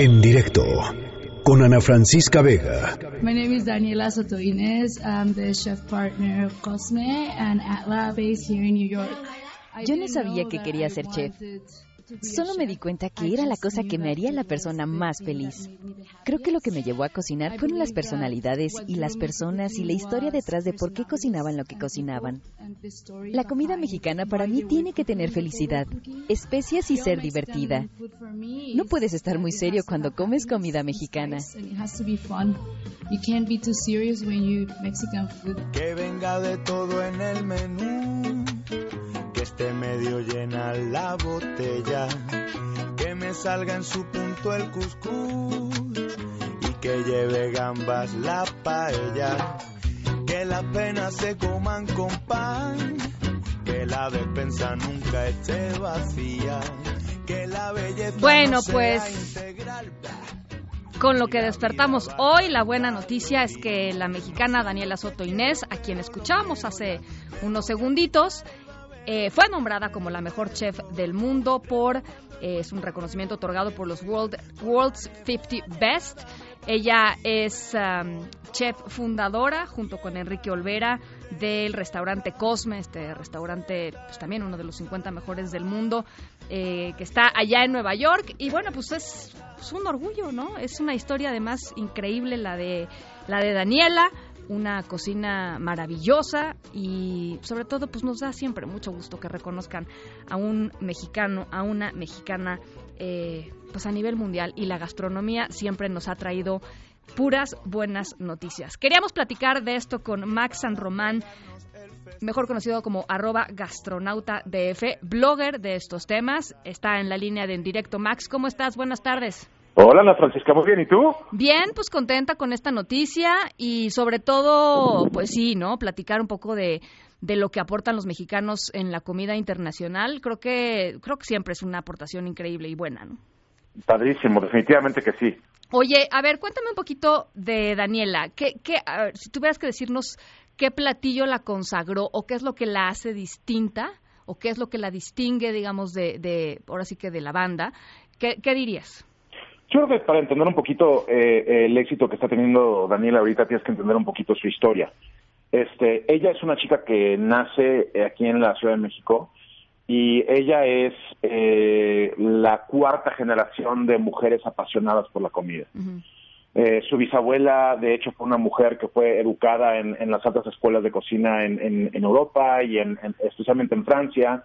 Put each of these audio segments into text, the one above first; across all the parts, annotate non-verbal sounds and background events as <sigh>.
En directo con Ana Francisca Vega. My name is Daniela Soto Inés. I'm the chef partner of Cosme and Atla based here in New York. Yo no sabía que quería ser chef. Solo me di cuenta que era la cosa que me haría la persona más feliz. Creo que lo que me llevó a cocinar fueron las personalidades y las personas y la historia detrás de por qué cocinaban lo que cocinaban. La comida mexicana para mí tiene que tener felicidad, especias y ser divertida. No puedes estar muy serio cuando comes comida mexicana. Que venga de todo en el menú que esté medio llena la botella, que me salga en su punto el cuscús y que lleve gambas la paella, que las penas se coman con pan, que la despensa nunca esté vacía, Bueno, pues. Con lo que despertamos hoy, la buena noticia es que la mexicana Daniela Soto Inés, a quien escuchamos hace unos segunditos, eh, fue nombrada como la mejor chef del mundo por, eh, es un reconocimiento otorgado por los World, World's 50 Best. Ella es um, chef fundadora, junto con Enrique Olvera, del restaurante Cosme, este restaurante, pues también uno de los 50 mejores del mundo, eh, que está allá en Nueva York. Y bueno, pues es, es un orgullo, ¿no? Es una historia además increíble la de, la de Daniela una cocina maravillosa y sobre todo pues nos da siempre mucho gusto que reconozcan a un mexicano, a una mexicana eh, pues a nivel mundial y la gastronomía siempre nos ha traído puras buenas noticias. Queríamos platicar de esto con Max San Román, mejor conocido como arroba gastronauta DF, blogger de estos temas. Está en la línea de en directo. Max, ¿cómo estás? Buenas tardes. Hola, Ana Francisca, muy bien, ¿y tú? Bien, pues contenta con esta noticia y sobre todo, pues sí, ¿no? Platicar un poco de, de lo que aportan los mexicanos en la comida internacional. Creo que, creo que siempre es una aportación increíble y buena, ¿no? Padrísimo, definitivamente que sí. Oye, a ver, cuéntame un poquito de Daniela. ¿Qué, qué, a si tuvieras que decirnos qué platillo la consagró o qué es lo que la hace distinta o qué es lo que la distingue, digamos, de, de ahora sí que de la banda, ¿qué, dirías? Yo creo que para entender un poquito eh, el éxito que está teniendo Daniela ahorita tienes que entender un poquito su historia. Este, ella es una chica que nace aquí en la Ciudad de México y ella es eh, la cuarta generación de mujeres apasionadas por la comida. Eh, su bisabuela, de hecho, fue una mujer que fue educada en, en las altas escuelas de cocina en, en, en Europa y en, en- especialmente en Francia.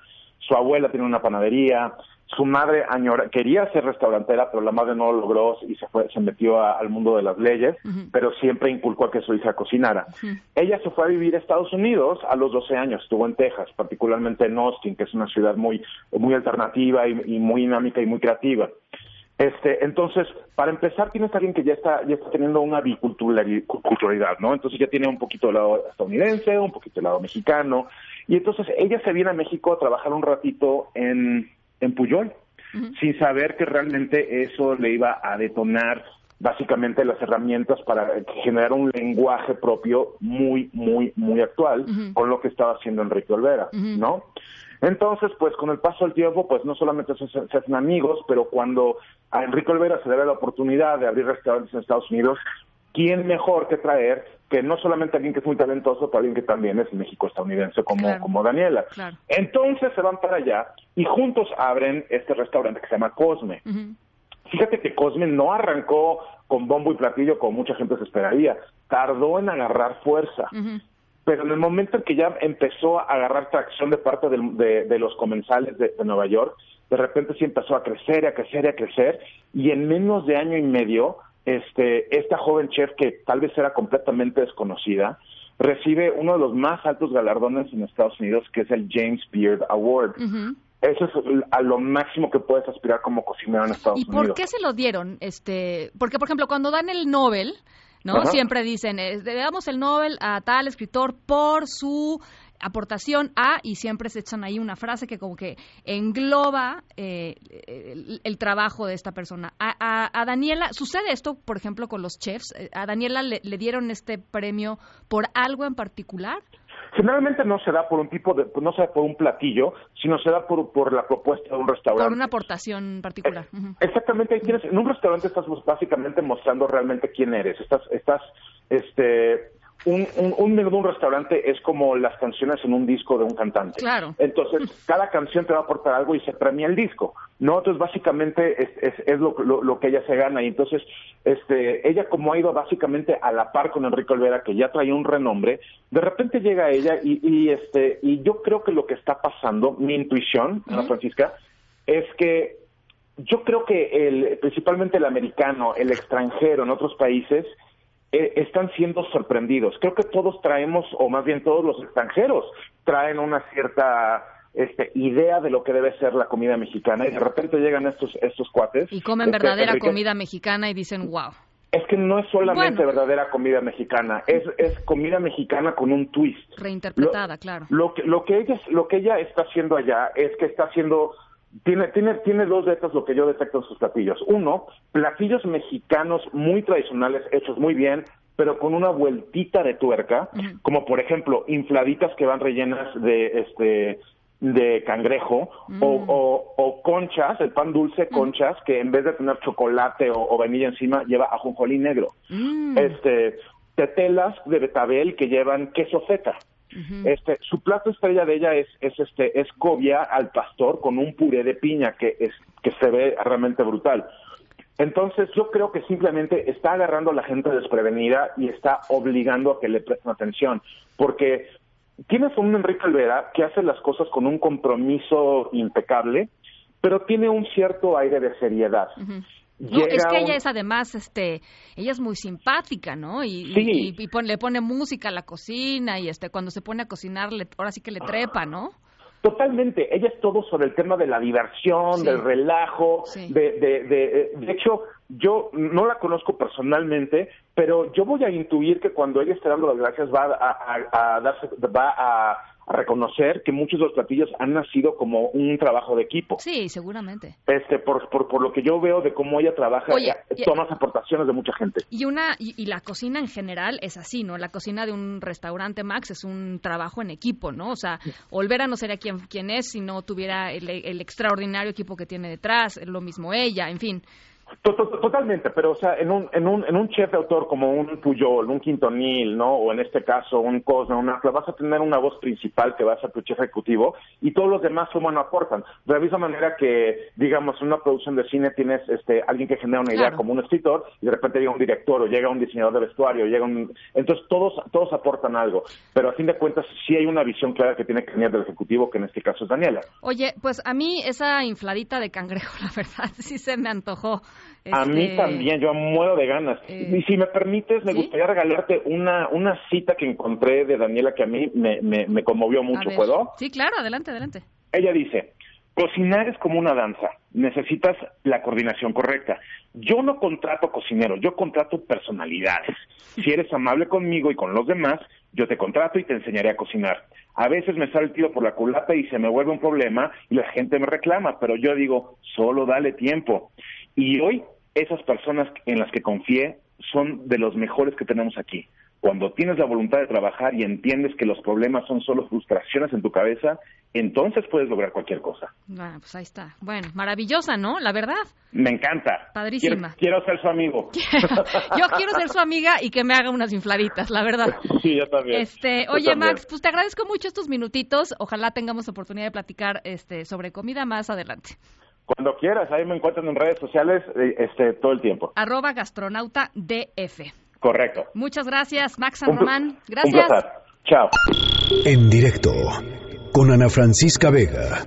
Su abuela tiene una panadería. Su madre añora- quería ser restaurantera, pero la madre no lo logró y se fue, se metió a- al mundo de las leyes, pero siempre inculcó a que su hija cocinara. Ella se fue a vivir a Estados Unidos a los 12 años, estuvo en Texas, particularmente en Austin, que es una ciudad muy, muy alternativa y, y muy dinámica y muy creativa. Este, entonces, para empezar, tienes a alguien que ya está, ya está teniendo una biculturalidad, culturalidad, ¿no? Entonces ya tiene un poquito del lado estadounidense, un poquito del lado mexicano, y entonces ella se viene a México a trabajar un ratito en, en Puyol, sin saber que realmente eso le iba a detonar básicamente las herramientas para generar un lenguaje propio muy, muy, muy actual con lo que estaba haciendo Enrique Olvera, ¿no? Entonces, pues con el paso del tiempo, pues no solamente se, se hacen amigos, pero cuando a Enrique Olvera se le da la oportunidad de abrir restaurantes en Estados Unidos, ¿quién mejor que traer que no solamente alguien que es muy talentoso, pero alguien que también es México-estadounidense como, Claro. como Daniela? Claro. Entonces se van para allá y juntos abren este restaurante que se llama Cosme. Fíjate que Cosme no arrancó con bombo y platillo como mucha gente se esperaría. Tardó en agarrar fuerza. Pero en el momento en que ya empezó a agarrar tracción de parte de, de los comensales de, de Nueva York, de repente sí empezó a crecer, a crecer, a crecer, y en menos de año y medio, este, esta joven chef que tal vez era completamente desconocida, recibe uno de los más altos galardones en Estados Unidos, que es el James Beard Award. Eso es a lo máximo que puedes aspirar como cocinero en Estados ¿Y por Unidos. qué se lo dieron? Este, porque, por ejemplo, cuando dan el Nobel, ¿no? Ajá. Siempre dicen, eh, le damos el Nobel a tal escritor por su aportación a, y siempre se echan ahí una frase que como que engloba eh, el, el trabajo de esta persona. A, a- a Daniela, ¿sucede esto, por ejemplo, con los chefs? Eh, ¿A Daniela le, le dieron este premio por algo en particular? Generalmente no se da por un tipo de, no se da por un platillo, sino se da por, por la propuesta de un restaurante. Por una aportación particular. Eh, exactamente, tienes, en un restaurante estás básicamente mostrando realmente quién eres. Estás, estás, este, un, un, menú de un restaurante es como las canciones en un disco de un cantante. Claro. Entonces, cada canción te va a aportar algo y se premia el disco. No, entonces básicamente es, es, es lo, lo, que ella se gana. Y entonces, este, ella como ha ido básicamente a la par con Enrique Olvera, que ya trae un renombre, de repente llega ella y, y este, y yo creo que lo que está pasando, mi intuición, Ana Francisca, es que yo creo que el, principalmente el americano, el extranjero en otros países, eh, están siendo sorprendidos. Creo que todos traemos, o más bien todos los extranjeros, traen una cierta este, idea de lo que debe ser la comida mexicana y de repente llegan estos, estos cuates. Y comen este, verdadera comida mexicana y dicen, wow. Es que no es solamente verdadera comida mexicana, es, es comida mexicana con un twist. Reinterpretada, claro. Lo que, lo, que ella, lo que ella está haciendo allá es que está haciendo tiene, tiene, tiene dos retos lo que yo detecto en sus platillos. Uno, platillos mexicanos muy tradicionales, hechos muy bien, pero con una vueltita de tuerca, como por ejemplo, infladitas que van rellenas de este de cangrejo o, o, conchas, el pan dulce conchas que en vez de tener chocolate o, vainilla encima lleva ajonjolí negro. Mm. Este tetelas de betabel que llevan queso feta. Este, su plato estrella de ella es, es este, es cobia al pastor con un puré de piña que es, que se ve realmente brutal. Entonces yo creo que simplemente está agarrando a la gente desprevenida y está obligando a que le presten atención, porque tienes a un Enrique Alvera que hace las cosas con un compromiso impecable, pero tiene un cierto aire de seriedad. No, es que ella es además, este, ella es muy simpática, ¿no? Y, le pone música a la cocina y este, cuando se pone a cocinar, le, ahora sí que le trepa, ¿no? Totalmente, ella es todo sobre el tema de la diversión, del relajo, de, de, de, de hecho, yo no la conozco personalmente, pero yo voy a intuir que cuando ella esté dando las gracias va a, a darse, va a reconocer que muchos de los platillos han nacido como un trabajo de equipo. Sí, seguramente. Este, por, por, por lo que yo veo de cómo ella trabaja, Oye, toma aportaciones de mucha gente. Y una y, la cocina en general es así, ¿no? La cocina de un restaurante Max es un trabajo en equipo, ¿no? O sea, Olvera no sería quien, quien es si no tuviera el, el extraordinario equipo que tiene detrás, lo mismo ella, en fin. Totalmente, pero o sea, en un, en un, en un chef de autor como un Puyol, un Quintonil, ¿no? O en este caso un Cosme, una vas a tener una voz principal que va a ser tu chef ejecutivo y todos los demás suman aportan. De la misma manera que, digamos, en una producción de cine tienes este alguien que genera una idea como un escritor y de repente llega un director o llega un diseñador de vestuario, llega un... Entonces todos, todos aportan algo, pero a fin de cuentas sí hay una visión clara que tiene que venir del ejecutivo, que en este caso es Daniela. Oye, pues a mí esa infladita de cangrejo, <laughs> la verdad, sí se me antojó. A mí este, también, yo muero de ganas. y si me permites, me gustaría regalarte una, una cita que encontré de Daniela que a mí me, me, conmovió mucho. ¿Puedo? Sí, claro, adelante, adelante. Ella dice, cocinar es como una danza, necesitas la coordinación correcta. Yo no contrato cocineros, yo contrato personalidades. Si eres amable conmigo y con los demás, yo te contrato y te enseñaré a cocinar. A veces me sale el tiro por la culata y se me vuelve un problema y la gente me reclama, pero yo digo, solo dale tiempo. Y hoy esas personas en las que confié son de los mejores que tenemos aquí. Cuando tienes la voluntad de trabajar y entiendes que los problemas son solo frustraciones en tu cabeza, entonces puedes lograr cualquier cosa. Bueno, pues ahí está. Bueno, maravillosa, ¿no? La verdad. Me encanta. Padrísima. Quiero, ser su amigo. <laughs> yo quiero ser su amiga y que me haga unas infladitas, la verdad. <laughs> Sí, yo también. Este, oye, Max, pues te agradezco mucho estos minutitos. Ojalá tengamos oportunidad de platicar este, sobre comida más adelante. Cuando quieras, ahí me encuentran en redes sociales eh, este, todo el tiempo. Arroba gastronauta DF. Correcto. Muchas gracias, Max San Román. Gracias. Un Chao. En directo con Ana Francisca Vega.